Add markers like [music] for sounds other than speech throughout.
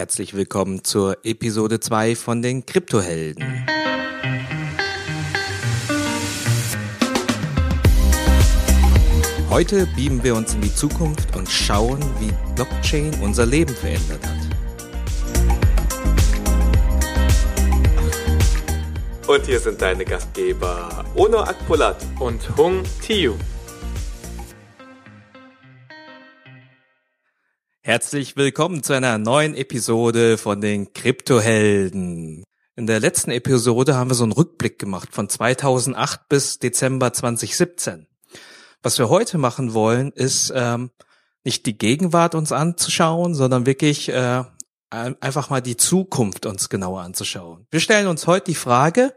Herzlich willkommen zur Episode 2 von den Kryptohelden. Heute beamen wir uns in die Zukunft und schauen, wie Blockchain unser Leben verändert hat. Und hier sind deine Gastgeber Ono Akpolat und Hung Tiu. Herzlich willkommen zu einer neuen Episode von den Kryptohelden. In der letzten Episode haben wir so einen Rückblick gemacht von 2008 bis Dezember 2017. Was wir heute machen wollen, ist ähm, nicht die Gegenwart uns anzuschauen, sondern wirklich äh, einfach mal die Zukunft uns genauer anzuschauen. Wir stellen uns heute die Frage,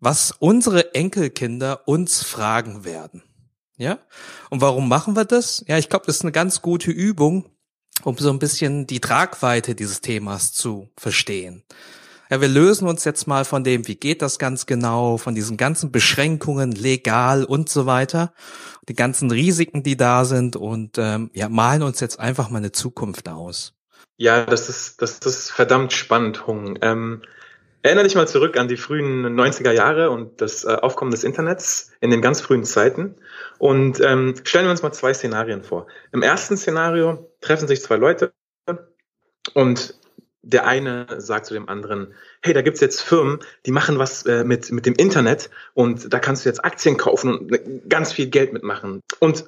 was unsere Enkelkinder uns fragen werden. Ja? Und warum machen wir das? Ja, ich glaube, das ist eine ganz gute Übung, um so ein bisschen die Tragweite dieses Themas zu verstehen. Ja, wir lösen uns jetzt mal von dem, wie geht das ganz genau, von diesen ganzen Beschränkungen, legal und so weiter, die ganzen Risiken, die da sind und ähm, ja, malen uns jetzt einfach mal eine Zukunft aus. Ja, das ist, das ist verdammt spannend, Hung. Ähm, erinnere dich mal zurück an die frühen 90er Jahre und das äh, Aufkommen des Internets in den ganz frühen Zeiten. Und ähm, stellen wir uns mal zwei Szenarien vor. Im ersten Szenario treffen sich zwei Leute und der eine sagt zu dem anderen, hey, da gibt's jetzt Firmen, die machen was äh, mit, mit dem Internet und da kannst du jetzt Aktien kaufen und ganz viel Geld mitmachen. Und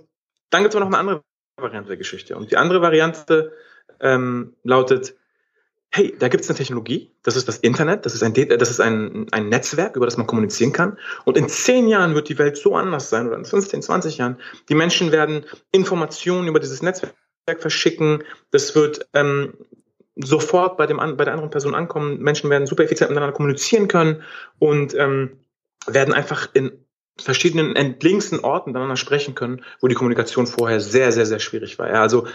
dann gibt's aber noch eine andere Variante der Geschichte. Und die andere Variante ähm, lautet, hey, da gibt's eine Technologie, das ist das Internet, das ist, ein, das ist ein, ein Netzwerk, über das man kommunizieren kann. Und in zehn Jahren wird die Welt so anders sein, oder in 15, 20 Jahren. Die Menschen werden Informationen über dieses Netzwerk verschicken. Das wird ähm, sofort bei, dem, bei der anderen Person ankommen. Menschen werden super effizient miteinander kommunizieren können und ähm, werden einfach in verschiedenen entlegensten Orten miteinander sprechen können, wo die Kommunikation vorher sehr, sehr, sehr schwierig war. Ja, also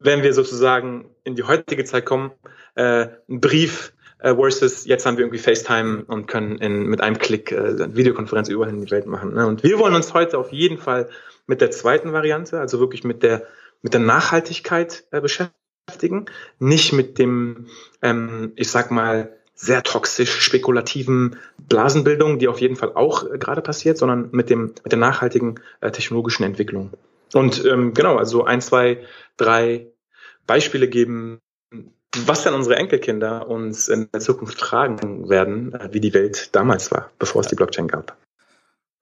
wenn wir sozusagen in die heutige Zeit kommen, äh, ein Brief äh, versus jetzt haben wir irgendwie FaceTime und können in, mit einem Klick äh, Videokonferenz überall in die Welt machen. Ne? Und wir wollen uns heute auf jeden Fall mit der zweiten Variante, also wirklich mit der mit der Nachhaltigkeit äh, beschäftigen, nicht mit dem, ähm, ich sag mal, sehr toxisch spekulativen Blasenbildung, die auf jeden Fall auch äh, gerade passiert, sondern mit dem mit der nachhaltigen äh, technologischen Entwicklung. Und ähm, genau, also ein, zwei, drei Beispiele geben, was dann unsere Enkelkinder uns in der Zukunft fragen werden, äh, wie die Welt damals war, bevor es die Blockchain gab.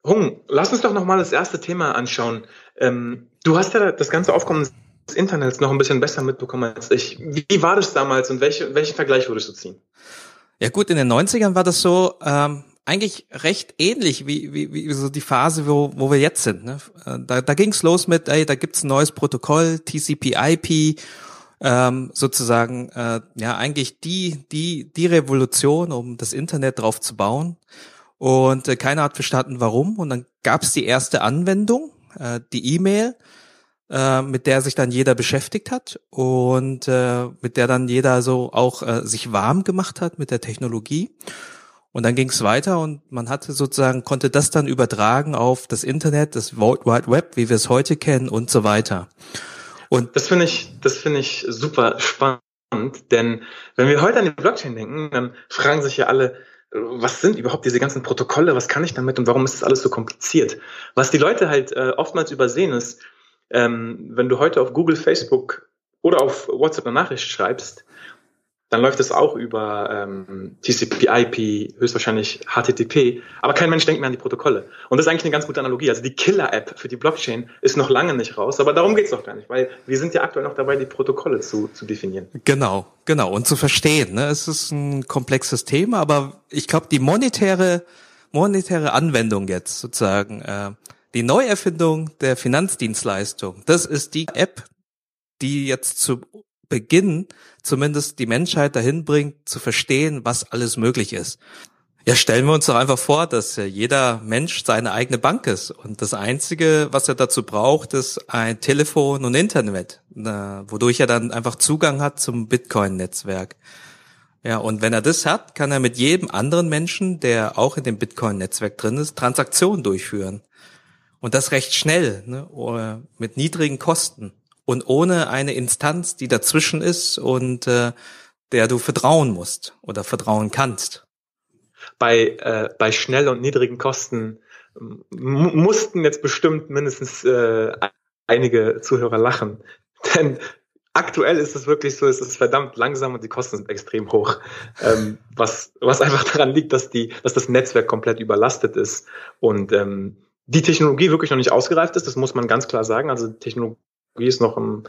Hung, lass uns doch nochmal das erste Thema anschauen. Ähm, du hast ja das ganze Aufkommen des Internets noch ein bisschen besser mitbekommen als ich. Wie war das damals und welche, welchen Vergleich würdest du ziehen? Ja gut, in den 90ern war das so, ähm, eigentlich recht ähnlich wie, wie, wie so die Phase, wo, wo wir jetzt sind. Ne? Äh, da, da ging es los mit, ey, da gibt's ein neues Protokoll, TCP/IP, ähm, sozusagen, äh, ja eigentlich die die die Revolution, um das Internet drauf zu bauen. Und äh, keiner hat verstanden, warum. Und dann gab's die erste Anwendung, äh, die E-Mail, äh, mit der sich dann jeder beschäftigt hat und äh, mit der dann jeder so auch äh, sich warm gemacht hat mit der Technologie. Und dann ging es weiter und man hatte sozusagen, konnte das dann übertragen auf das Internet, das World Wide Web, wie wir es heute kennen und so weiter. Und das finde ich, das finde ich super spannend, denn wenn wir heute an die Blockchain denken, dann fragen sich ja alle, was sind überhaupt diese ganzen Protokolle, was kann ich damit und warum ist das alles so kompliziert? Was die Leute halt äh, oftmals übersehen ist, ähm, wenn du heute auf Google, Facebook oder auf WhatsApp eine Nachricht schreibst, dann läuft es auch über ähm, TCP/IP, höchstwahrscheinlich HTTP, aber kein Mensch denkt mehr an die Protokolle. Und das ist eigentlich eine ganz gute Analogie. Also die Killer-App für die Blockchain ist noch lange nicht raus, aber darum geht's doch gar nicht, weil wir sind ja aktuell noch dabei, die Protokolle zu, zu definieren. Genau, genau und zu verstehen. Ne? Es ist ein komplexes Thema, aber ich glaube, die monetäre monetäre Anwendung jetzt sozusagen, äh, die Neuerfindung der Finanzdienstleistung, das ist die App, die jetzt zu Beginn zumindest die Menschheit dahin bringt, zu verstehen, was alles möglich ist. Ja, stellen wir uns doch einfach vor, dass jeder Mensch seine eigene Bank ist und das Einzige, was er dazu braucht, ist ein Telefon und Internet, wodurch er dann einfach Zugang hat zum Bitcoin-Netzwerk. Ja, und wenn er das hat, kann er mit jedem anderen Menschen, der auch in dem Bitcoin-Netzwerk drin ist, Transaktionen durchführen. Und das recht schnell, ne, mit niedrigen Kosten. Und ohne eine Instanz, die dazwischen ist und äh, der du vertrauen musst oder vertrauen kannst. Bei, äh, bei schnell und niedrigen Kosten mussten jetzt bestimmt mindestens äh, einige Zuhörer lachen. [laughs] Denn aktuell ist es wirklich so, es ist verdammt langsam und die Kosten sind extrem hoch. Ähm, was, was einfach daran liegt, dass die, dass das Netzwerk komplett überlastet ist und ähm, die Technologie wirklich noch nicht ausgereift ist, das muss man ganz klar sagen. Also Technologie ist noch im,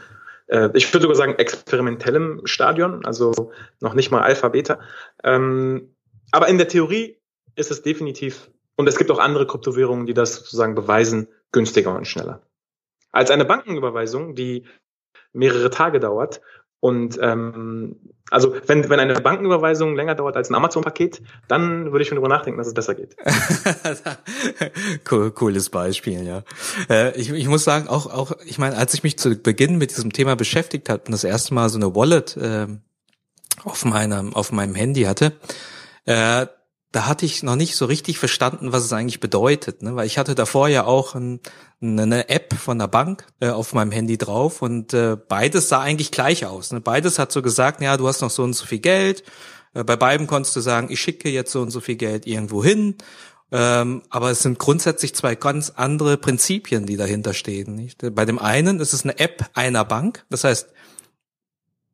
äh, ich würde sogar sagen, experimentellem Stadion, also noch nicht mal Alpha, Beta. Ähm, aber in der Theorie ist es definitiv, und es gibt auch andere Kryptowährungen, die das sozusagen beweisen, günstiger und schneller. Als eine Bankenüberweisung, die mehrere Tage dauert. Und ähm, also wenn, wenn eine Bankenüberweisung länger dauert als ein Amazon-Paket, dann würde ich schon darüber nachdenken, dass es besser geht. [laughs] cool, cooles Beispiel, ja. Äh, ich, ich muss sagen, auch, auch, ich meine, als ich mich zu Beginn mit diesem Thema beschäftigt habe und das erste Mal so eine Wallet äh, auf meinem, auf meinem Handy hatte, äh, da hatte ich noch nicht so richtig verstanden, was es eigentlich bedeutet, ne? weil ich hatte davor ja auch ein, eine App von der Bank äh, auf meinem Handy drauf und äh, beides sah eigentlich gleich aus. Ne? Beides hat so gesagt, ja, du hast noch so und so viel Geld. Äh, bei beiden konntest du sagen, ich schicke jetzt so und so viel Geld irgendwo hin. Ähm, aber es sind grundsätzlich zwei ganz andere Prinzipien, die dahinter stehen. Nicht? Bei dem einen ist es eine App einer Bank, das heißt,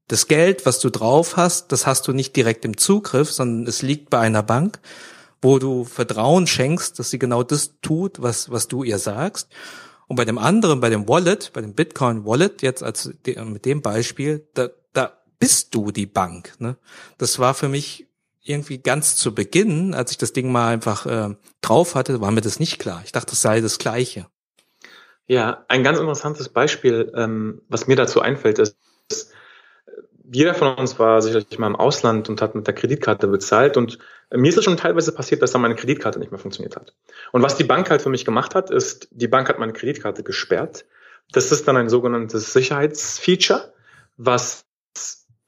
das Geld, was du drauf hast, das hast du nicht direkt im Zugriff, sondern es liegt bei einer Bank, wo du Vertrauen schenkst, dass sie genau das tut, was, was du ihr sagst. Und bei dem anderen, bei dem Wallet, bei dem Bitcoin Wallet, jetzt als mit dem Beispiel, da, da bist du die Bank. Ne? Das war für mich irgendwie ganz zu Beginn, als ich das Ding mal einfach äh, drauf hatte, war mir das nicht klar. Ich dachte, das sei das Gleiche. Ja, ein ganz interessantes Beispiel, ähm, was mir dazu einfällt, ist, jeder von uns war sicherlich mal im Ausland und hat mit der Kreditkarte bezahlt und mir ist es schon teilweise passiert, dass dann meine Kreditkarte nicht mehr funktioniert hat. Und was die Bank halt für mich gemacht hat, ist, die Bank hat meine Kreditkarte gesperrt. Das ist dann ein sogenanntes Sicherheitsfeature, was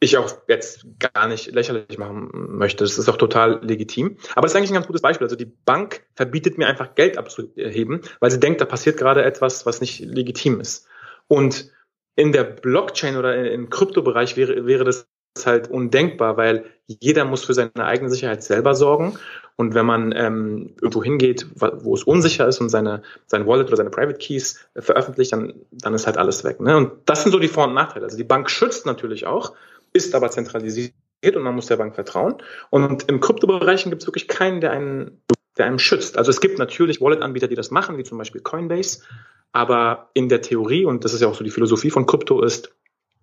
ich auch jetzt gar nicht lächerlich machen möchte. Das ist auch total legitim. Aber das ist eigentlich ein ganz gutes Beispiel. Also die Bank verbietet mir einfach Geld abzuheben, weil sie denkt, da passiert gerade etwas, was nicht legitim ist. Und in der Blockchain oder im Kryptobereich wäre, wäre das halt undenkbar, weil jeder muss für seine eigene Sicherheit selber sorgen. Und wenn man ähm, irgendwo hingeht, wo es unsicher ist und seine, sein Wallet oder seine Private Keys veröffentlicht, dann, dann ist halt alles weg. Ne? Und das sind so die Vor- und Nachteile. Also die Bank schützt natürlich auch, ist aber zentralisiert und man muss der Bank vertrauen. Und im Kryptobereichen gibt es wirklich keinen, der einen, der einem schützt. Also es gibt natürlich Wallet-Anbieter, die das machen, wie zum Beispiel Coinbase. Aber in der Theorie, und das ist ja auch so die Philosophie von Krypto, ist,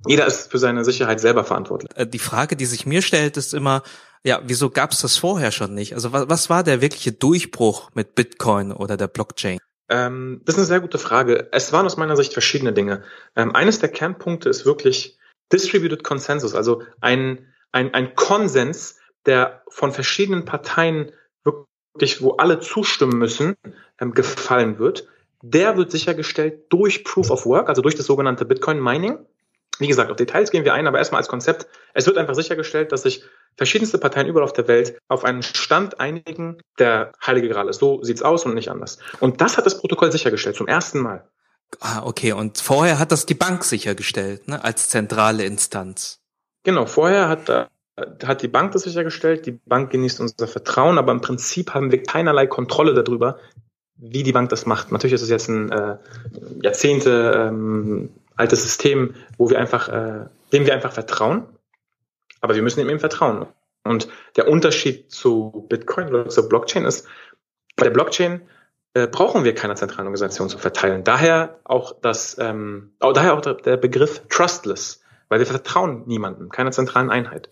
jeder ist für seine Sicherheit selber verantwortlich. Äh, die Frage, die sich mir stellt, ist immer, ja, wieso gab es das vorher schon nicht? Also was, was war der wirkliche Durchbruch mit Bitcoin oder der Blockchain? Ähm, das ist eine sehr gute Frage. Es waren aus meiner Sicht verschiedene Dinge. Ähm, eines der Kernpunkte ist wirklich Distributed Consensus, also ein, ein, ein Konsens, der von verschiedenen Parteien wirklich, wo alle zustimmen müssen, ähm, gefallen wird der wird sichergestellt durch Proof of Work, also durch das sogenannte Bitcoin Mining. Wie gesagt, auf Details gehen wir ein, aber erstmal als Konzept. Es wird einfach sichergestellt, dass sich verschiedenste Parteien überall auf der Welt auf einen Stand einigen, der Heilige Gral ist. So sieht's aus und nicht anders. Und das hat das Protokoll sichergestellt, zum ersten Mal. Ah, okay. Und vorher hat das die Bank sichergestellt, ne, als zentrale Instanz. Genau, vorher hat, äh, hat die Bank das sichergestellt. Die Bank genießt unser Vertrauen, aber im Prinzip haben wir keinerlei Kontrolle darüber, wie die Bank das macht. Natürlich ist es jetzt ein äh, Jahrzehnte ähm, altes System, wo wir einfach, äh, dem wir einfach vertrauen, aber wir müssen ihm eben vertrauen. Und der Unterschied zu Bitcoin oder zur Blockchain ist, bei der Blockchain äh, brauchen wir keine zentrale Organisation zu verteilen. Daher auch das, ähm, daher auch der Begriff trustless, weil wir vertrauen niemandem, keiner zentralen Einheit.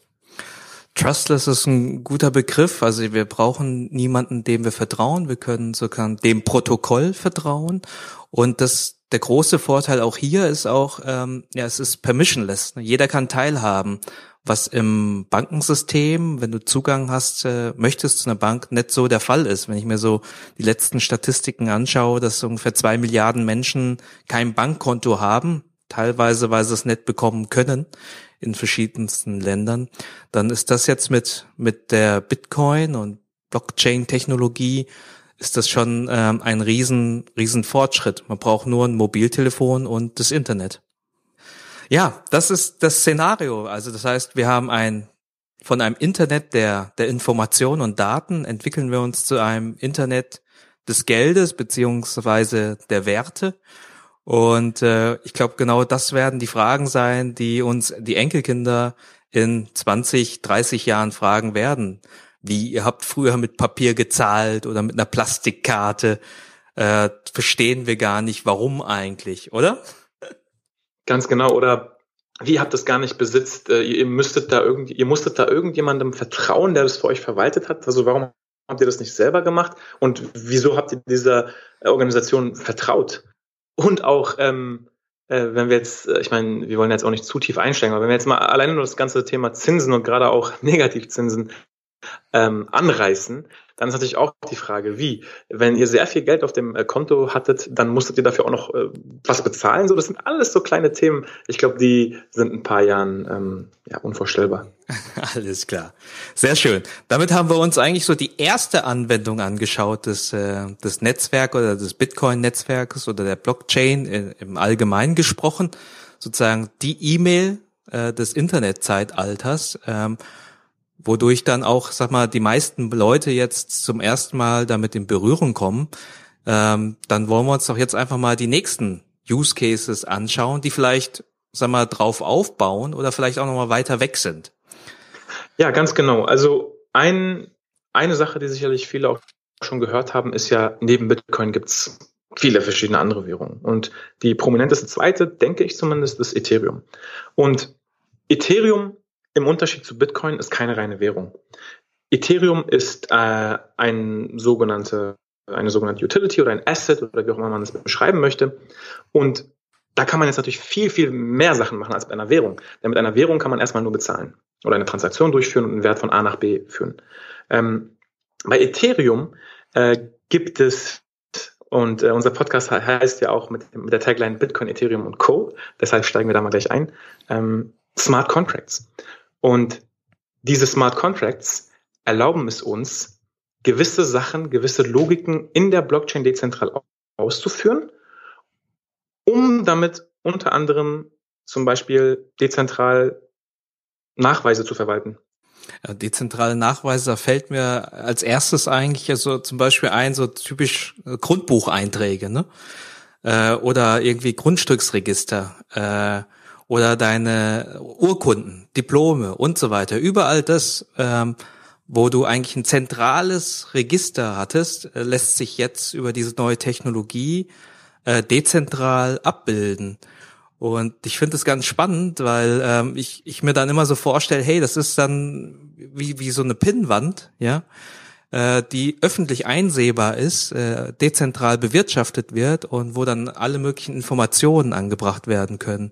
Trustless ist ein guter Begriff. Also wir brauchen niemanden, dem wir vertrauen. Wir können sogar dem Protokoll vertrauen. Und das, der große Vorteil auch hier ist auch, ähm, ja, es ist permissionless. Jeder kann teilhaben. Was im Bankensystem, wenn du Zugang hast, äh, möchtest zu einer Bank, nicht so der Fall ist. Wenn ich mir so die letzten Statistiken anschaue, dass ungefähr zwei Milliarden Menschen kein Bankkonto haben, teilweise, weil sie es nicht bekommen können in verschiedensten Ländern, dann ist das jetzt mit, mit der Bitcoin und Blockchain-Technologie ist das schon ähm, ein riesen, riesen Fortschritt. Man braucht nur ein Mobiltelefon und das Internet. Ja, das ist das Szenario. Also das heißt, wir haben ein von einem Internet der, der Information und Daten entwickeln wir uns zu einem Internet des Geldes beziehungsweise der Werte. Und äh, ich glaube, genau das werden die Fragen sein, die uns die Enkelkinder in 20, 30 Jahren fragen werden. Wie, ihr habt früher mit Papier gezahlt oder mit einer Plastikkarte. Äh, verstehen wir gar nicht, warum eigentlich, oder? Ganz genau. Oder wie habt das gar nicht besitzt? Äh, ihr müsstet da irgendwie, ihr musstet da irgendjemandem vertrauen, der das für euch verwaltet hat. Also warum habt ihr das nicht selber gemacht? Und wieso habt ihr dieser Organisation vertraut? Und auch, ähm, äh, wenn wir jetzt, äh, ich meine, wir wollen jetzt auch nicht zu tief einsteigen, aber wenn wir jetzt mal alleine nur das ganze Thema Zinsen und gerade auch [laughs] Negativzinsen ähm, anreißen, dann ist natürlich auch die Frage, wie? Wenn ihr sehr viel Geld auf dem äh, Konto hattet, dann musstet ihr dafür auch noch äh, was bezahlen. So, das sind alles so kleine Themen. Ich glaube, die sind in ein paar Jahren ähm, ja, unvorstellbar. [laughs] Alles klar. Sehr schön. Damit haben wir uns eigentlich so die erste Anwendung angeschaut des, äh, des Netzwerks oder des Bitcoin-Netzwerkes oder der Blockchain äh, im Allgemeinen gesprochen. Sozusagen die E-Mail äh, des Internetzeitalters. Ähm, wodurch dann auch, sag mal, die meisten Leute jetzt zum ersten Mal damit in Berührung kommen, ähm, dann wollen wir uns doch jetzt einfach mal die nächsten Use Cases anschauen, die vielleicht, sag mal, drauf aufbauen oder vielleicht auch nochmal weiter weg sind. Ja, ganz genau. Also ein, eine Sache, die sicherlich viele auch schon gehört haben, ist ja, neben Bitcoin gibt's viele verschiedene andere Währungen. Und die prominenteste zweite, denke ich zumindest, ist Ethereum. Und Ethereum im Unterschied zu Bitcoin ist keine reine Währung. Ethereum ist äh, ein sogenannte, eine sogenannte Utility oder ein Asset oder wie auch immer man das beschreiben möchte. Und da kann man jetzt natürlich viel, viel mehr Sachen machen als bei einer Währung. Denn mit einer Währung kann man erstmal nur bezahlen oder eine Transaktion durchführen und einen Wert von A nach B führen. Ähm, bei Ethereum äh, gibt es, und äh, unser Podcast heißt ja auch mit, mit der Tagline Bitcoin, Ethereum und Co. Deshalb steigen wir da mal gleich ein. Ähm, Smart Contracts. Und diese Smart Contracts erlauben es uns, gewisse Sachen, gewisse Logiken in der Blockchain dezentral auszuführen, um damit unter anderem zum Beispiel dezentral Nachweise zu verwalten. Ja, dezentrale Nachweise, da fällt mir als erstes eigentlich so zum Beispiel ein, so typisch Grundbucheinträge, ne? Äh, oder irgendwie Grundstücksregister. Äh, oder deine Urkunden, Diplome und so weiter. Überall das, ähm, wo du eigentlich ein zentrales Register hattest, äh, lässt sich jetzt über diese neue Technologie äh, dezentral abbilden. Und ich finde es ganz spannend, weil ähm, ich, ich mir dann immer so vorstelle, hey, das ist dann wie, wie so eine Pinnwand, ja, äh, die öffentlich einsehbar ist, äh, dezentral bewirtschaftet wird und wo dann alle möglichen Informationen angebracht werden können.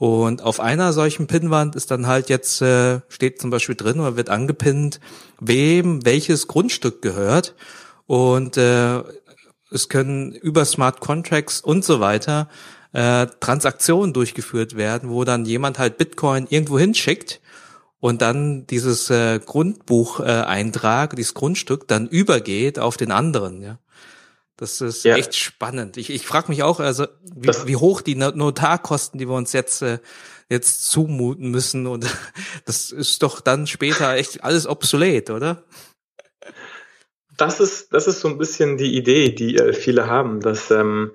Und auf einer solchen Pinnwand ist dann halt jetzt, äh, steht zum Beispiel drin oder wird angepinnt, wem welches Grundstück gehört. Und äh, es können über Smart Contracts und so weiter äh, Transaktionen durchgeführt werden, wo dann jemand halt Bitcoin irgendwo hinschickt und dann dieses äh, Grundbucheintrag, dieses Grundstück dann übergeht auf den anderen. Ja. Das ist ja. echt spannend. Ich, ich frage mich auch, also wie, wie, hoch die Notarkosten, die wir uns jetzt äh, jetzt zumuten müssen und [laughs] das ist doch dann später echt alles obsolet, oder? Das ist das ist so ein bisschen die Idee, die äh, viele haben, dass ähm,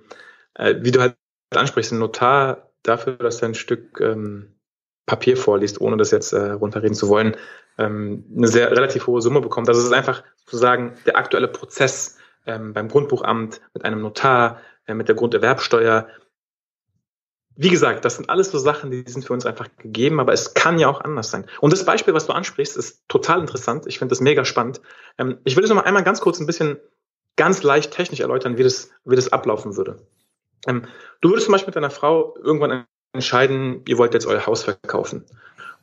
äh, wie du halt ansprichst, ein Notar dafür, dass er ein Stück ähm, Papier vorliest, ohne das jetzt äh, runterreden zu wollen, ähm, eine sehr relativ hohe Summe bekommt. Also es ist einfach sozusagen der aktuelle Prozess ähm, beim Grundbuchamt, mit einem Notar, äh, mit der Grunderwerbsteuer. Wie gesagt, das sind alles so Sachen, die sind für uns einfach gegeben, aber es kann ja auch anders sein. Und das Beispiel, was du ansprichst, ist total interessant. Ich finde das mega spannend. Ähm, ich will es noch mal einmal ganz kurz ein bisschen ganz leicht technisch erläutern, wie das, wie das ablaufen würde. Ähm, du würdest zum Beispiel mit deiner Frau irgendwann entscheiden, ihr wollt jetzt euer Haus verkaufen.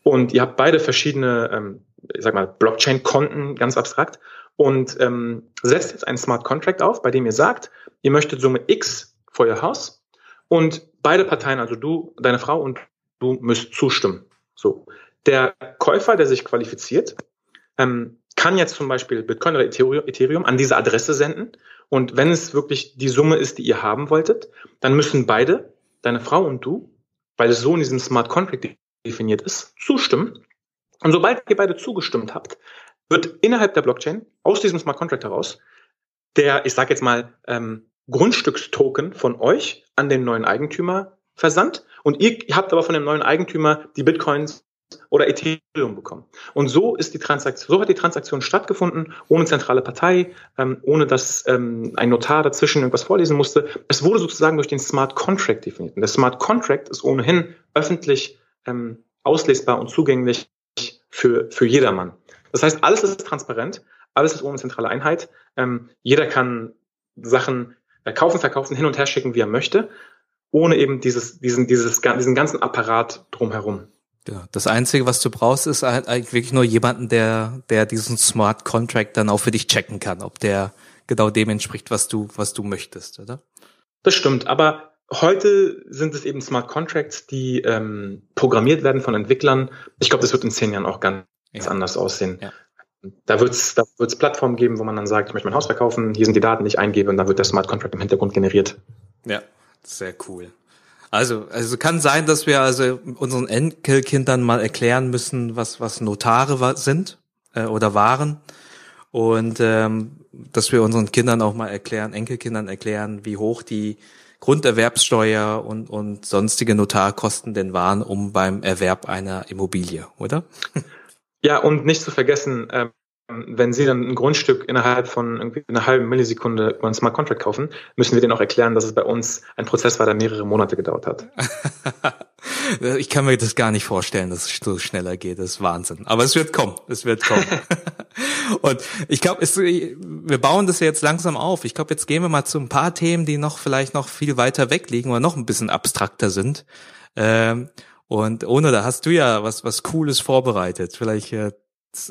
Und ihr habt beide verschiedene, ähm, ich sag mal, Blockchain-Konten, ganz abstrakt und ähm, setzt jetzt einen Smart Contract auf, bei dem ihr sagt, ihr möchtet Summe X für euer Haus und beide Parteien, also du, deine Frau und du müsst zustimmen. So. Der Käufer, der sich qualifiziert, ähm, kann jetzt zum Beispiel Bitcoin oder Ethereum an diese Adresse senden. Und wenn es wirklich die Summe ist, die ihr haben wolltet, dann müssen beide, deine Frau und du, weil es so in diesem Smart Contract definiert ist, zustimmen. Und sobald ihr beide zugestimmt habt, wird innerhalb der Blockchain aus diesem Smart Contract heraus der, ich sage jetzt mal, ähm, Grundstückstoken von euch an den neuen Eigentümer versandt und ihr habt aber von dem neuen Eigentümer die Bitcoins oder Ethereum bekommen. Und so ist die Transaktion, so hat die Transaktion stattgefunden, ohne zentrale Partei, ähm, ohne dass ähm, ein Notar dazwischen irgendwas vorlesen musste. Es wurde sozusagen durch den Smart Contract definiert. Und der Smart Contract ist ohnehin öffentlich ähm, auslesbar und zugänglich für, für jedermann. Das heißt, alles ist transparent, alles ist ohne zentrale Einheit. Ähm, jeder kann Sachen kaufen, verkaufen, hin und her schicken, wie er möchte, ohne eben dieses, diesen, dieses, diesen ganzen Apparat drumherum. Ja, das Einzige, was du brauchst, ist halt eigentlich wirklich nur jemanden, der, der diesen Smart Contract dann auch für dich checken kann, ob der genau dem entspricht, was du, was du möchtest, oder? Das stimmt, aber heute sind es eben Smart Contracts, die ähm, programmiert werden von Entwicklern. Ich glaube, das wird in zehn Jahren auch ganz ja. anders aussehen. Ja. Da wird es da wird's Plattformen geben, wo man dann sagt, ich möchte mein Haus verkaufen, hier sind die Daten, die ich eingebe und dann wird der Smart Contract im Hintergrund generiert. Ja, sehr cool. Also, also kann sein, dass wir also unseren Enkelkindern mal erklären müssen, was, was Notare sind äh, oder waren. Und ähm, dass wir unseren Kindern auch mal erklären, Enkelkindern erklären, wie hoch die Grunderwerbssteuer und, und sonstige Notarkosten denn waren, um beim Erwerb einer Immobilie, oder? [laughs] Ja, und nicht zu vergessen, ähm, wenn Sie dann ein Grundstück innerhalb von irgendwie einer halben Millisekunde über einen Smart Contract kaufen, müssen wir denen auch erklären, dass es bei uns ein Prozess war, der mehrere Monate gedauert hat. [laughs] ich kann mir das gar nicht vorstellen, dass es so schneller geht. Das ist Wahnsinn. Aber es wird kommen. Es wird kommen. [laughs] Und ich glaube, wir bauen das ja jetzt langsam auf. Ich glaube, jetzt gehen wir mal zu ein paar Themen, die noch vielleicht noch viel weiter weg liegen oder noch ein bisschen abstrakter sind. Ähm, und ohne, da hast du ja was, was Cooles vorbereitet. Vielleicht äh,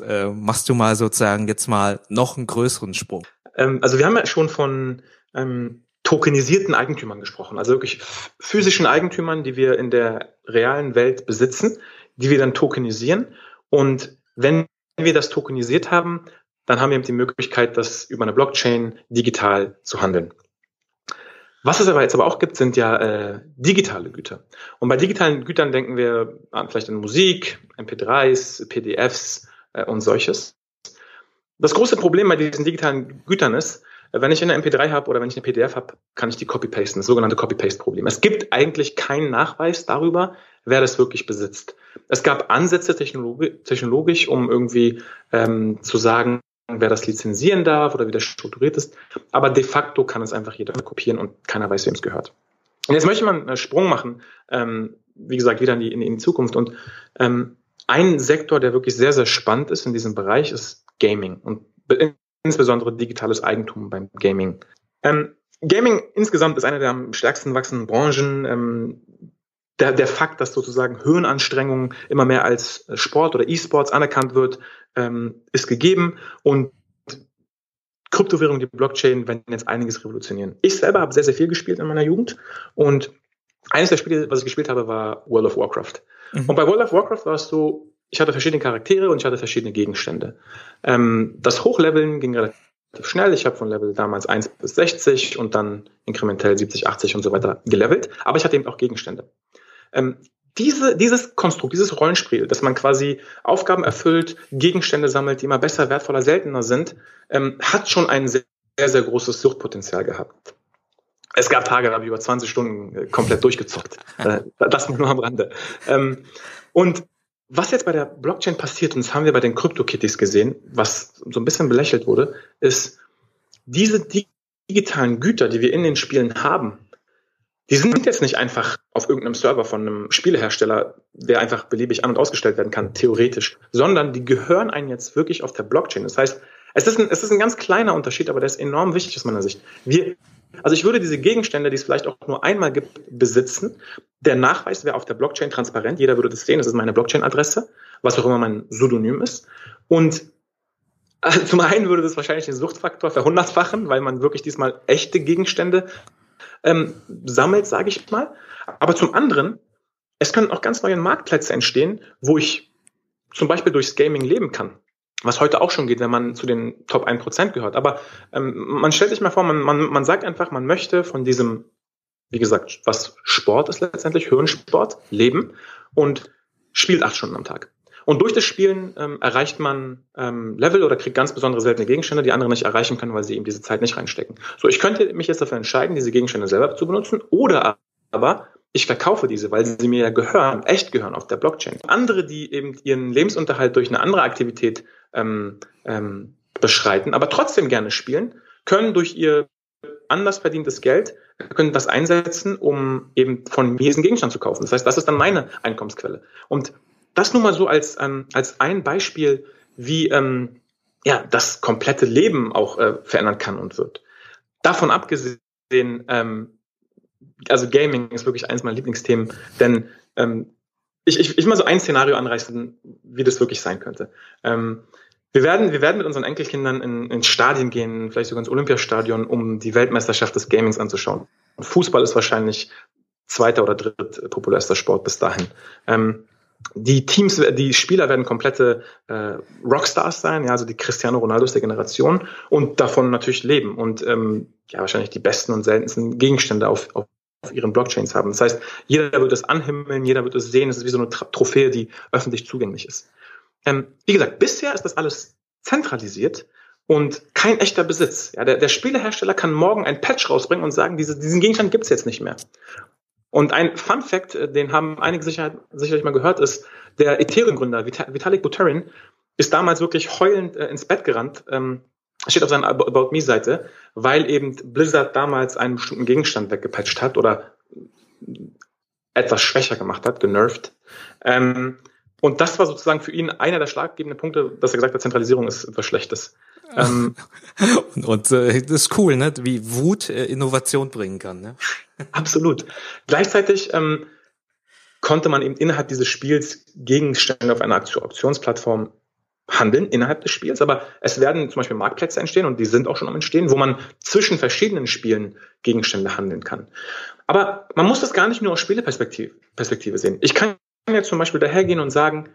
äh, machst du mal sozusagen jetzt mal noch einen größeren Sprung. Ähm, also wir haben ja schon von ähm, tokenisierten Eigentümern gesprochen, also wirklich physischen Eigentümern, die wir in der realen Welt besitzen, die wir dann tokenisieren. Und wenn wir das tokenisiert haben, dann haben wir eben die Möglichkeit, das über eine Blockchain digital zu handeln. Was es aber jetzt aber auch gibt, sind ja äh, digitale Güter. Und bei digitalen Gütern denken wir an vielleicht an Musik, MP3s, PDFs äh, und solches. Das große Problem bei diesen digitalen Gütern ist, äh, wenn ich eine MP3 habe oder wenn ich eine PDF habe, kann ich die copy-pasten, das sogenannte Copy-Paste-Problem. Es gibt eigentlich keinen Nachweis darüber, wer das wirklich besitzt. Es gab Ansätze technologisch, um irgendwie ähm, zu sagen, wer das lizenzieren darf oder wie das strukturiert ist. Aber de facto kann es einfach jeder kopieren und keiner weiß, wem es gehört. Und jetzt möchte man einen Sprung machen, ähm, wie gesagt, wieder in die, in, die Zukunft. Und ähm, ein Sektor, der wirklich sehr, sehr spannend ist in diesem Bereich, ist Gaming und insbesondere digitales Eigentum beim Gaming. Ähm, Gaming insgesamt ist eine der am stärksten wachsenden Branchen. Der, der Fakt, dass sozusagen Höhenanstrengungen immer mehr als Sport oder E-Sports anerkannt wird, ähm, ist gegeben und Kryptowährung, die Blockchain werden jetzt einiges revolutionieren. Ich selber habe sehr, sehr viel gespielt in meiner Jugend und eines der Spiele, was ich gespielt habe, war World of Warcraft. Mhm. Und bei World of Warcraft war es so, ich hatte verschiedene Charaktere und ich hatte verschiedene Gegenstände. Ähm, das Hochleveln ging relativ schnell. Ich habe von Level damals 1 bis 60 und dann inkrementell 70, 80 und so weiter gelevelt. Aber ich hatte eben auch Gegenstände. Ähm, diese, dieses Konstrukt, dieses Rollenspiel, dass man quasi Aufgaben erfüllt, Gegenstände sammelt, die immer besser, wertvoller, seltener sind, ähm, hat schon ein sehr, sehr großes Suchtpotenzial gehabt. Es gab Tage, da habe ich über 20 Stunden äh, komplett durchgezockt. [laughs] Äh, das nur am Rande. Ähm, und was jetzt bei der Blockchain passiert, und das haben wir bei den Crypto-Kitties gesehen, was so ein bisschen belächelt wurde, ist, diese digitalen Güter, die wir in den Spielen haben, die sind jetzt nicht einfach auf irgendeinem Server von einem Spielehersteller, der einfach beliebig an- und ausgestellt werden kann, theoretisch, sondern die gehören einem jetzt wirklich auf der Blockchain. Das heißt, es ist ein, es ist ein ganz kleiner Unterschied, aber der ist enorm wichtig aus meiner Sicht. Wir, also ich würde diese Gegenstände, die es vielleicht auch nur einmal gibt, besitzen. Der Nachweis wäre auf der Blockchain transparent. Jeder würde das sehen. Das ist meine Blockchain-Adresse, was auch immer mein Pseudonym ist. Und also zum einen würde das wahrscheinlich den Suchtfaktor verhundertfachen, weil man wirklich diesmal echte Gegenstände ähm, sammelt, sage ich mal. Aber zum anderen, es können auch ganz neue Marktplätze entstehen, wo ich zum Beispiel durchs Gaming leben kann. Was heute auch schon geht, wenn man zu den Top 1% gehört. Aber ähm, man stellt sich mal vor, man, man, man sagt einfach, man möchte von diesem wie gesagt, was Sport ist letztendlich, Hirnsport, Leben und spielt acht Stunden am Tag. Und durch das Spielen ähm, erreicht man ähm, Level oder kriegt ganz besondere seltene Gegenstände, die andere nicht erreichen können, weil sie eben diese Zeit nicht reinstecken. So, ich könnte mich jetzt dafür entscheiden, diese Gegenstände selber zu benutzen oder aber ich verkaufe diese, weil sie mir ja gehören, echt gehören auf der Blockchain. Andere, die eben ihren Lebensunterhalt durch eine andere Aktivität ähm, ähm, beschreiten, aber trotzdem gerne spielen, können durch ihr anders verdientes Geld, können das einsetzen, um eben von mir diesen Gegenstand zu kaufen. Das heißt, das ist dann meine Einkommensquelle. Und das nur mal so als, ähm, als ein Beispiel, wie ähm, ja, das komplette Leben auch äh, verändern kann und wird. Davon abgesehen, ähm, also Gaming ist wirklich eines meiner Lieblingsthemen, denn ähm, ich, ich, ich mal so ein Szenario anreißen, wie das wirklich sein könnte. Ähm, wir werden, wir werden mit unseren Enkelkindern in, ins Stadien gehen, vielleicht sogar ins Olympiastadion, um die Weltmeisterschaft des Gamings anzuschauen. Fußball ist wahrscheinlich zweiter oder dritt populärster Sport bis dahin. Ähm, die Teams, die Spieler werden komplette äh, Rockstars sein, ja, also die Cristiano Ronaldos der Generation und davon natürlich leben und ähm, ja wahrscheinlich die besten und seltensten Gegenstände auf, auf auf ihren Blockchains haben. Das heißt, jeder wird es anhimmeln, jeder wird es sehen. Es ist wie so eine Trophäe, die öffentlich zugänglich ist. Ähm, wie gesagt, bisher ist das alles zentralisiert und kein echter Besitz. Ja, der, der Spielehersteller kann morgen ein Patch rausbringen und sagen, diese, diesen Gegenstand gibt's jetzt nicht mehr. Und ein Fun Fact, äh, den haben einige sicher, sicherlich mal gehört, ist, der Ethereum-Gründer Vitalik Buterin ist damals wirklich heulend äh, ins Bett gerannt, ähm, steht auf seiner About Me-Seite, weil eben Blizzard damals einen bestimmten Gegenstand weggepatcht hat oder etwas schwächer gemacht hat, genervt. Ähm, und das war sozusagen für ihn einer der schlaggebenden Punkte, dass er gesagt hat, Zentralisierung ist etwas Schlechtes. Ähm, [laughs] und, und äh, das ist cool, ne? wie Wut äh, Innovation bringen kann. Ne? [laughs] Absolut. Gleichzeitig ähm, konnte man eben innerhalb dieses Spiels Gegenstände auf einer Auktionsplattform handeln innerhalb des Spiels, aber es werden zum Beispiel Marktplätze entstehen und die sind auch schon am Entstehen, wo man zwischen verschiedenen Spielen Gegenstände handeln kann. Aber man muss das gar nicht nur aus Spieleperspektive Perspektive sehen. Ich kann jetzt zum Beispiel dahergehen und sagen,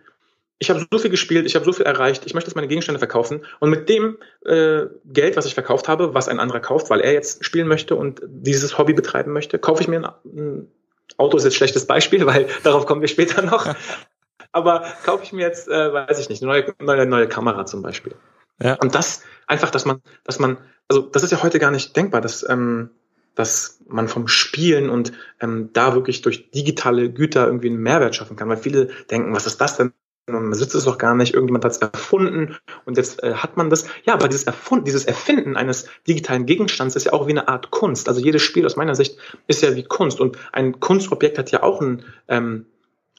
ich habe so viel gespielt, ich habe so viel erreicht, ich möchte jetzt meine Gegenstände verkaufen und mit dem äh, Geld, was ich verkauft habe, was ein anderer kauft, weil er jetzt spielen möchte und dieses Hobby betreiben möchte, kaufe ich mir ein, ein Auto ist jetzt schlechtes Beispiel, weil [laughs] darauf kommen wir später noch. [laughs] Aber kaufe ich mir jetzt, äh, weiß ich nicht, eine neue, neue, neue Kamera zum Beispiel. Ja. Und das einfach, dass man, dass man, also das ist ja heute gar nicht denkbar, dass ähm, dass man vom Spielen und ähm, da wirklich durch digitale Güter irgendwie einen Mehrwert schaffen kann. Weil viele denken, was ist das denn? Man sitzt es doch gar nicht, irgendjemand hat es erfunden und jetzt äh, hat man das. Ja, aber dieses, Erfund, dieses Erfinden eines digitalen Gegenstands ist ja auch wie eine Art Kunst. Also jedes Spiel aus meiner Sicht ist ja wie Kunst und ein Kunstobjekt hat ja auch einen, ähm,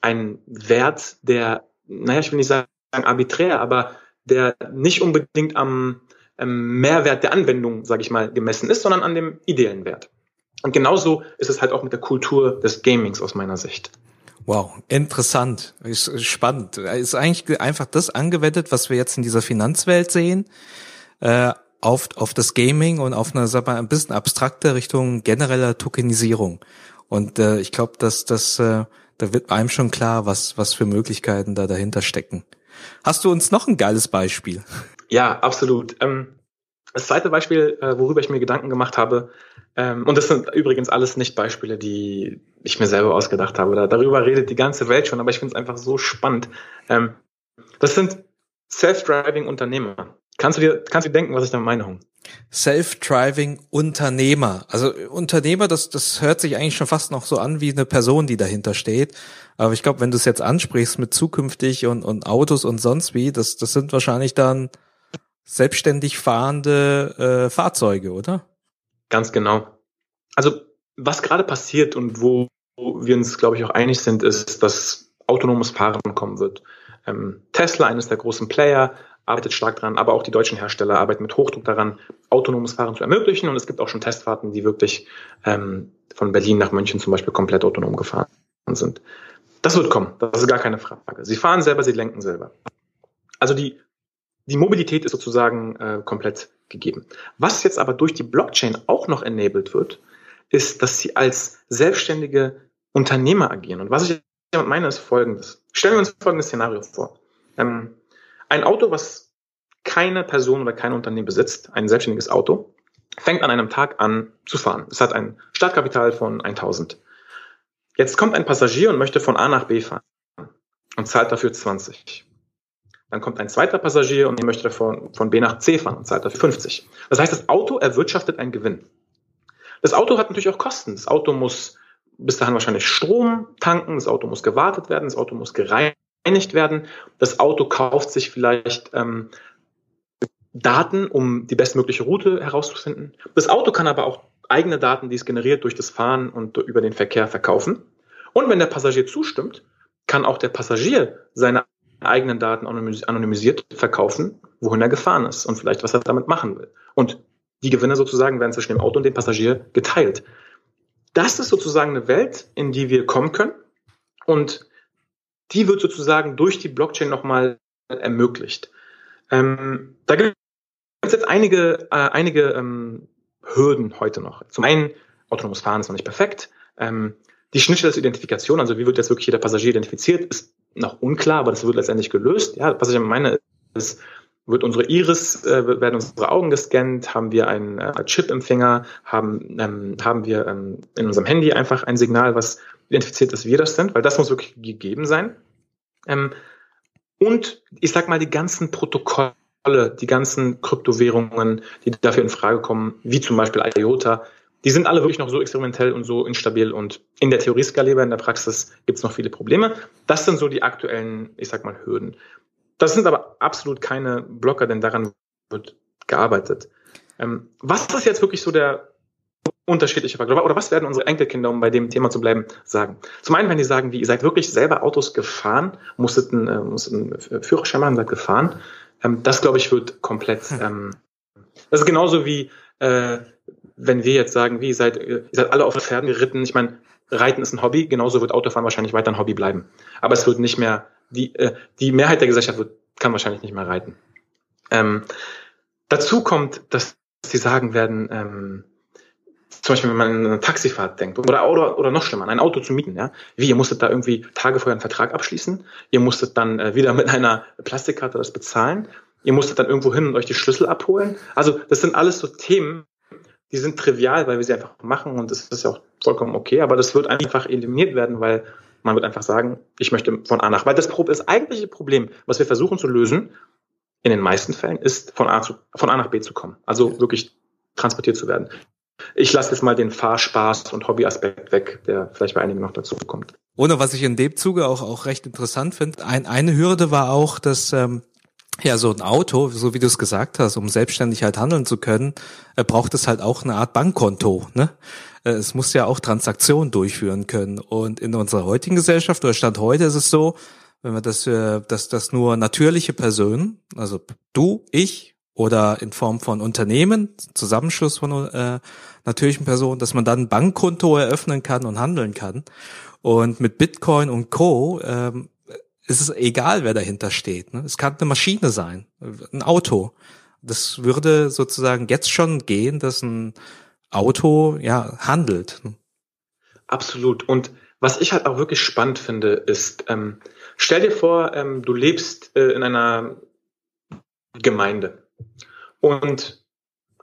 einen Wert, der, naja, ich will nicht sagen arbiträr, aber der nicht unbedingt am, ähm, Mehrwert der Anwendung, sage ich mal, gemessen ist, sondern an dem ideellen Wert. Und genauso ist es halt auch mit der Kultur des Gamings aus meiner Sicht. Wow, interessant, ist spannend. Ist eigentlich einfach das angewendet, was wir jetzt in dieser Finanzwelt sehen, äh, auf, auf das Gaming und auf eine, sag mal, ein bisschen abstrakte Richtung genereller Tokenisierung. Und äh, ich glaube, dass das, äh, da wird einem schon klar, was, was für Möglichkeiten da dahinter stecken. Hast du uns noch ein geiles Beispiel? Ja, absolut. Ähm, das zweite Beispiel, äh, worüber ich mir Gedanken gemacht habe, ähm, und das sind übrigens alles nicht Beispiele, die ich mir selber ausgedacht habe. darüber redet die ganze Welt schon, aber ich finde es einfach so spannend. Ähm, das sind Self-Driving Unternehmer. Kannst du dir, kannst du dir denken, was ich da meine? Self-Driving Unternehmer. Also Unternehmer, das, das hört sich eigentlich schon fast noch so an wie eine Person, die dahinter steht. Aber ich glaube, wenn du es jetzt ansprichst mit zukünftig und, und Autos und sonst wie, das, das sind wahrscheinlich dann selbstständig fahrende äh, Fahrzeuge, oder? Ganz genau. Also was gerade passiert und wo wir uns, glaube ich, auch einig sind, ist, dass autonomes Fahren kommen wird. Ähm, Tesla, eines der großen Player, arbeitet stark dran, aber auch die deutschen Hersteller arbeiten mit Hochdruck daran, autonomes Fahren zu ermöglichen. Und es gibt auch schon Testfahrten, die wirklich ähm, von Berlin nach München zum Beispiel komplett autonom gefahren sind. Das wird kommen, das ist gar keine Frage. Sie fahren selber, sie lenken selber. Also die die Mobilität ist sozusagen äh, komplett gegeben. Was jetzt aber durch die Blockchain auch noch enabled wird, ist, dass sie als selbstständige Unternehmer agieren. Und was ich damit meine, ist folgendes. Stellen wir uns folgendes Szenario vor. Ähm, ein Auto, was keine Person oder kein Unternehmen besitzt, ein selbstständiges Auto, fängt an einem Tag an zu fahren. Es hat ein Startkapital von 1000. Jetzt kommt ein Passagier und möchte von A nach B fahren und zahlt dafür 20. Dann kommt ein zweiter Passagier und möchte von, von B nach C fahren und zahlt dafür 50. Das heißt, das Auto erwirtschaftet einen Gewinn. Das Auto hat natürlich auch Kosten. Das Auto muss bis dahin wahrscheinlich Strom tanken, das Auto muss gewartet werden, das Auto muss gereinigt werden, das Auto kauft sich vielleicht ähm, Daten, um die bestmögliche Route herauszufinden. Das Auto kann aber auch eigene Daten, die es generiert durch das Fahren und über den Verkehr verkaufen. Und wenn der Passagier zustimmt, kann auch der Passagier seine eigenen Daten anonymisiert verkaufen, wohin er gefahren ist und vielleicht was er damit machen will. Und die Gewinne sozusagen werden zwischen dem Auto und dem Passagier geteilt. Das ist sozusagen eine Welt, in die wir kommen können und die wird sozusagen durch die Blockchain nochmal ermöglicht. Ähm, da gibt es jetzt einige, äh, einige ähm, Hürden heute noch. Zum einen, autonomes Fahren ist noch nicht perfekt. Ähm, die Schnittstelle zur Identifikation, also wie wird jetzt wirklich jeder Passagier identifiziert, ist noch unklar, aber das wird letztendlich gelöst. Ja, was ich meine ist, wird unsere Iris, äh, werden unsere Augen gescannt, haben wir einen äh, Chip-Empfänger, haben, ähm, haben wir ähm, in unserem Handy einfach ein Signal, was identifiziert, dass wir das sind, weil das muss wirklich gegeben sein. Ähm, und ich sag mal, die ganzen Protokolle, die ganzen Kryptowährungen, die dafür in Frage kommen, wie zum Beispiel IOTA, die sind alle wirklich noch so experimentell und so instabil und in der Theorie skalierbar, in der Praxis gibt es noch viele Probleme. Das sind so die aktuellen, ich sag mal, Hürden. Das sind aber absolut keine Blocker, denn daran wird gearbeitet. Ähm, was ist jetzt wirklich so der unterschiedliche Faktor? Oder was werden unsere Enkelkinder, um bei dem Thema zu bleiben, sagen? Zum einen, wenn die sagen, wie, ihr seid wirklich selber Autos gefahren, musstet einen, äh, musstet einen Führerschein machen, seid gefahren. Ähm, das, glaube ich, wird komplett, hm. ähm, das ist genauso wie, äh, wenn wir jetzt sagen, wie, ihr seid, ihr seid alle auf Pferden geritten. Ich meine, Reiten ist ein Hobby, genauso wird Autofahren wahrscheinlich weiter ein Hobby bleiben. Aber es wird nicht mehr die, äh, die Mehrheit der Gesellschaft wird, kann wahrscheinlich nicht mehr reiten. Ähm, dazu kommt, dass sie sagen werden, ähm, zum Beispiel, wenn man an eine Taxifahrt denkt oder, oder, oder noch schlimmer, ein Auto zu mieten, ja. Wie, ihr musstet da irgendwie Tage vorher einen Vertrag abschließen, ihr musstet dann äh, wieder mit einer Plastikkarte das bezahlen, ihr musstet dann irgendwo hin und euch die Schlüssel abholen. Also, das sind alles so Themen, die sind trivial, weil wir sie einfach machen und das ist ja auch vollkommen okay, aber das wird einfach eliminiert werden, weil man wird einfach sagen, ich möchte von A nach. Weil das, das eigentliche Problem, was wir versuchen zu lösen, in den meisten Fällen, ist von A, zu, von A nach B zu kommen. Also wirklich transportiert zu werden. Ich lasse jetzt mal den Fahrspaß und Hobbyaspekt weg, der vielleicht bei einigen noch dazu kommt. Ohne was ich in dem Zuge auch, auch recht interessant finde, ein, eine Hürde war auch, dass ähm, ja, so ein Auto, so wie du es gesagt hast, um selbstständig halt handeln zu können, äh, braucht es halt auch eine Art Bankkonto. Ne? Äh, es muss ja auch Transaktionen durchführen können. Und in unserer heutigen Gesellschaft oder Stand heute ist es so, wenn wir das, äh, dass das nur natürliche Personen, also du, ich oder in Form von Unternehmen, Zusammenschluss von äh, natürlichen Personen, dass man dann ein Bankkonto eröffnen kann und handeln kann. Und mit Bitcoin und Co. Ähm, ist es egal, wer dahinter steht. Ne? Es kann eine Maschine sein, ein Auto. Das würde sozusagen jetzt schon gehen, dass ein Auto ja handelt. Absolut. Und was ich halt auch wirklich spannend finde, ist, ähm, stell dir vor, ähm, du lebst äh, in einer Gemeinde. Und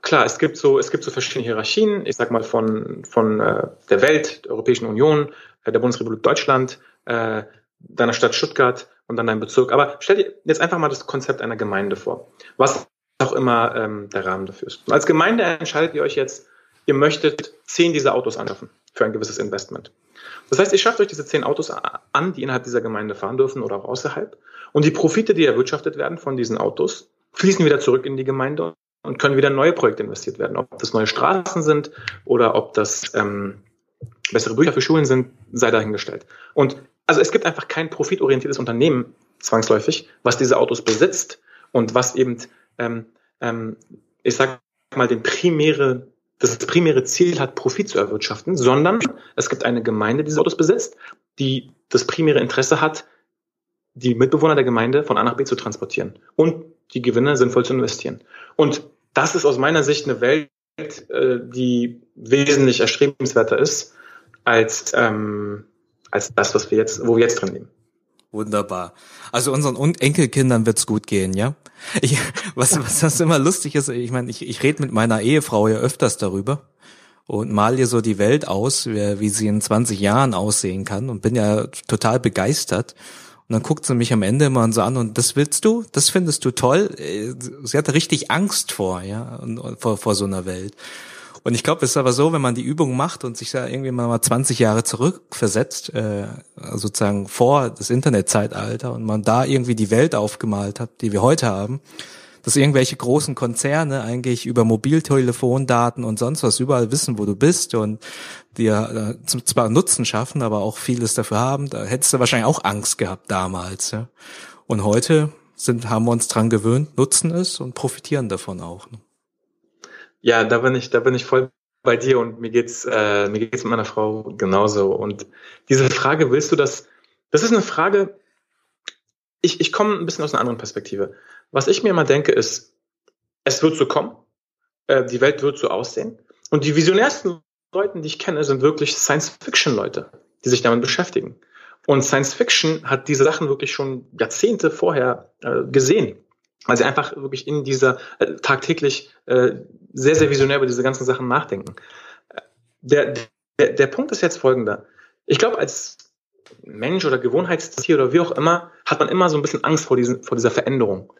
klar, es gibt so, es gibt so verschiedene Hierarchien, ich sag mal von, von äh, der Welt, der Europäischen Union, äh, der Bundesrepublik Deutschland, äh, deiner Stadt Stuttgart und dann deinem Bezirk. Aber stell dir jetzt einfach mal das Konzept einer Gemeinde vor. Was auch immer ähm, der Rahmen dafür ist. Als Gemeinde entscheidet ihr euch jetzt, ihr möchtet zehn dieser Autos anschaffen für ein gewisses Investment. Das heißt, ihr schafft euch diese zehn Autos an, die innerhalb dieser Gemeinde fahren dürfen oder auch außerhalb. Und die Profite, die erwirtschaftet werden von diesen Autos, fließen wieder zurück in die Gemeinde und können wieder in neue Projekte investiert werden. Ob das neue Straßen sind oder ob das ähm, bessere Bücher für Schulen sind, sei dahingestellt. Und also es gibt einfach kein profitorientiertes Unternehmen zwangsläufig, was diese Autos besitzt und was eben, ähm, ähm, ich sag mal, den primäre das primäre Ziel hat, Profit zu erwirtschaften, sondern es gibt eine Gemeinde, die diese Autos besitzt, die das primäre Interesse hat, die Mitbewohner der Gemeinde von A nach B zu transportieren und die Gewinne sinnvoll zu investieren. Und das ist aus meiner Sicht eine Welt, äh, die wesentlich erstrebenswerter ist als, ähm, als das, was wir jetzt, wo wir jetzt drin leben. Wunderbar. Also unseren Enkelkindern wird's gut gehen, ja? Ich, [laughs] was, was das immer lustig ist, ich meine, ich, ich rede mit meiner Ehefrau ja öfters darüber und mal ihr so die Welt aus, wie, sie in 20 Jahren aussehen kann und bin ja total begeistert. Und dann guckt sie mich am Ende immer so an und das willst du? Das findest du toll? Sie hatte richtig Angst vor, ja, vor, vor so einer Welt. Und ich glaube, es ist aber so, wenn man die Übung macht und sich da irgendwie mal 20 Jahre zurückversetzt, äh, sozusagen vor das Internetzeitalter und man da irgendwie die Welt aufgemalt hat, die wir heute haben, dass irgendwelche großen Konzerne eigentlich über Mobiltelefondaten und sonst was überall wissen, wo du bist und dir äh, zwar Nutzen schaffen, aber auch vieles dafür haben, da hättest du wahrscheinlich auch Angst gehabt damals. Ja? Und heute sind, haben wir uns dran gewöhnt, nutzen es und profitieren davon auch. Ne? Ja, da bin ich, da bin ich voll bei dir und mir geht's, äh, mir geht's mit meiner Frau genauso. Und diese Frage, willst du das? Das ist eine Frage. Ich, ich komme ein bisschen aus einer anderen Perspektive. Was ich mir immer denke, ist, es wird so kommen, äh, die Welt wird so aussehen. Und die visionärsten Leute, die ich kenne, sind wirklich Science-Fiction-Leute, die sich damit beschäftigen. Und Science Fiction hat diese Sachen wirklich schon Jahrzehnte vorher äh, gesehen weil sie einfach wirklich in dieser äh, tagtäglich äh, sehr, sehr visionär über diese ganzen Sachen nachdenken. Der, der, der Punkt ist jetzt folgender. Ich glaube, als Mensch oder Gewohnheitstier oder wie auch immer, hat man immer so ein bisschen Angst vor, diesen, vor dieser Veränderung.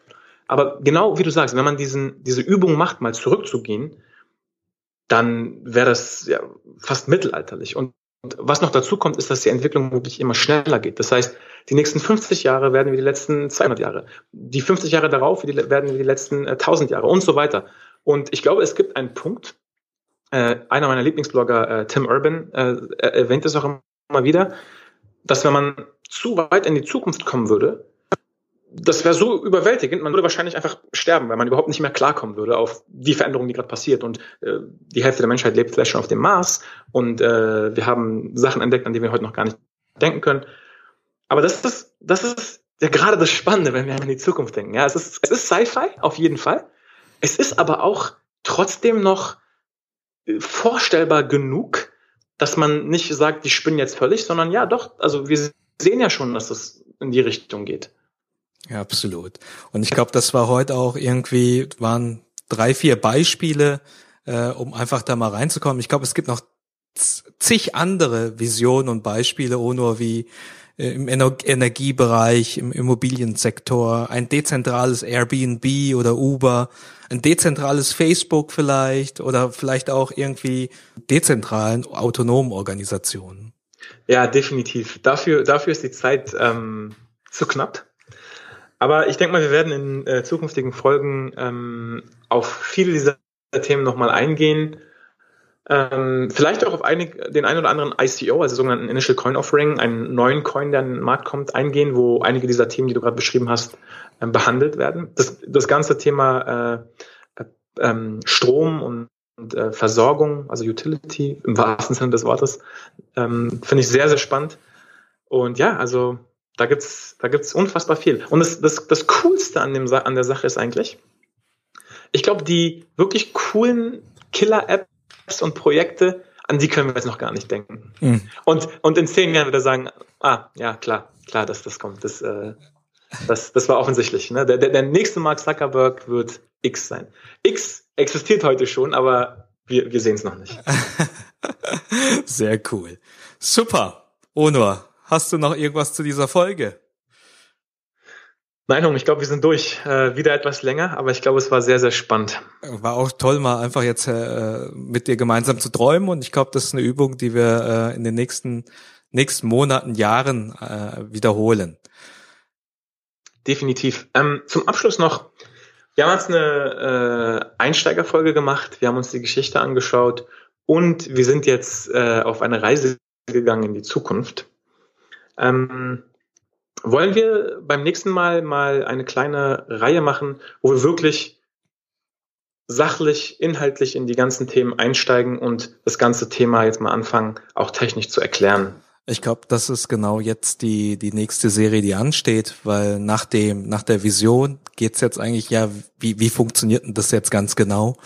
Aber genau wie du sagst, wenn man diesen, diese Übung macht, mal zurückzugehen, dann wäre das ja fast mittelalterlich. Und was noch dazu kommt, ist, dass die Entwicklung wirklich immer schneller geht. Das heißt, die nächsten 50 Jahre werden wie die letzten 200 Jahre. Die 50 Jahre darauf werden wie die letzten 1000 äh, Jahre und so weiter. Und ich glaube, es gibt einen Punkt, äh, einer meiner Lieblingsblogger, äh, Tim Urban, äh, erwähnt es auch immer wieder, dass wenn man zu weit in die Zukunft kommen würde, das wäre so überwältigend, man würde wahrscheinlich einfach sterben, weil man überhaupt nicht mehr klarkommen würde auf die Veränderung, die gerade passiert. Und äh, die Hälfte der Menschheit lebt vielleicht schon auf dem Mars und äh, wir haben Sachen entdeckt, an die wir heute noch gar nicht denken können. Aber das ist, das ist ja gerade das Spannende, wenn wir an die Zukunft denken. Ja, es ist, es ist Sci-Fi, auf jeden Fall. Es ist aber auch trotzdem noch äh, vorstellbar genug, dass man nicht sagt, die spinnen jetzt völlig, sondern ja, doch, also wir sehen ja schon, dass es in die Richtung geht. Ja, absolut. Und ich glaube, das war heute auch irgendwie, waren drei, vier Beispiele, äh, um einfach da mal reinzukommen. Ich glaube, es gibt noch zig andere Visionen und Beispiele, oh nur wie äh, im Ener Energiebereich, im Immobiliensektor, ein dezentrales Airbnb oder Uber, ein dezentrales Facebook vielleicht oder vielleicht auch irgendwie dezentralen autonomen Organisationen. Ja, definitiv. Dafür, dafür ist die Zeit ähm, zu knapp. Aber ich denke mal, wir werden in äh, zukünftigen Folgen ähm, auf viele dieser Themen nochmal eingehen. Ähm, vielleicht auch auf einig, den ein oder anderen ICO, also sogenannten Initial Coin Offering, einen neuen Coin, der an den Markt kommt, eingehen, wo einige dieser Themen, die du gerade beschrieben hast, ähm, behandelt werden. Das, das ganze Thema äh, äh, ähm, Strom und, und äh, Versorgung, also Utility im wahrsten Sinne des Wortes, ähm, finde ich sehr, sehr spannend. Und ja, also da gibt's, da gibt's unfassbar viel. Und das, das, das Coolste an, dem, an der Sache ist eigentlich, ich glaube, die wirklich coolen Killer-Apps und Projekte, an die können wir jetzt noch gar nicht denken. Mhm. Und, und in zehn Jahren wieder sagen, ah, ja, klar, klar, dass das kommt. Das, äh, das, das war offensichtlich. Ne? Der, der, der nächste Mark Zuckerberg wird X sein. X existiert heute schon, aber wir, wir sehen es noch nicht. [laughs] Sehr cool. Super. Onur, Hast du noch irgendwas zu dieser Folge? Nein, ich glaube, wir sind durch. Äh, wieder etwas länger, aber ich glaube, es war sehr, sehr spannend. War auch toll, mal einfach jetzt äh, mit dir gemeinsam zu träumen. Und ich glaube, das ist eine Übung, die wir äh, in den nächsten, nächsten Monaten, Jahren äh, wiederholen. Definitiv. Ähm, zum Abschluss noch, wir haben uns eine äh, Einsteigerfolge gemacht, wir haben uns die Geschichte angeschaut und wir sind jetzt äh, auf eine Reise gegangen in die Zukunft. Ähm, wollen wir beim nächsten Mal mal eine kleine Reihe machen, wo wir wirklich sachlich, inhaltlich in die ganzen Themen einsteigen und das ganze Thema jetzt mal anfangen, auch technisch zu erklären? Ich glaube, das ist genau jetzt die, die nächste Serie, die ansteht, weil nach dem, nach der Vision geht's jetzt eigentlich ja, wie, wie funktioniert denn das jetzt ganz genau?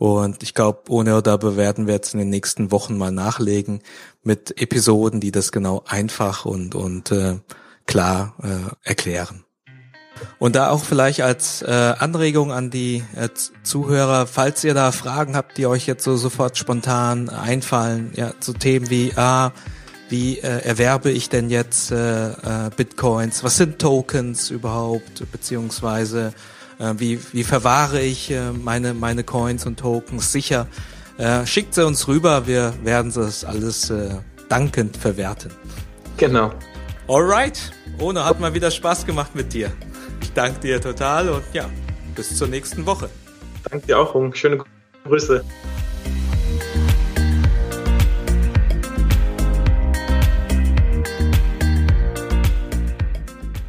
Und ich glaube, ohne da werden wir jetzt in den nächsten Wochen mal nachlegen mit Episoden, die das genau einfach und, und äh, klar äh, erklären. Und da auch vielleicht als äh, Anregung an die äh, Zuhörer, falls ihr da Fragen habt, die euch jetzt so sofort spontan einfallen, ja, zu Themen wie, ah, wie äh, erwerbe ich denn jetzt äh, äh, Bitcoins? Was sind Tokens überhaupt? Beziehungsweise wie, wie verwahre ich äh, meine, meine Coins und Tokens sicher? Äh, schickt sie uns rüber, wir werden das alles äh, dankend verwerten. Genau. Alright, Ohne hat mal wieder Spaß gemacht mit dir. Ich danke dir total und ja, bis zur nächsten Woche. Danke dir auch, Hung. Schöne Grüße.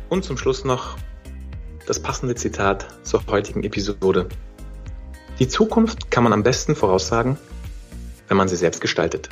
Und zum Schluss noch das passende Zitat zur heutigen Episode. Die Zukunft kann man am besten voraussagen, wenn man sie selbst gestaltet.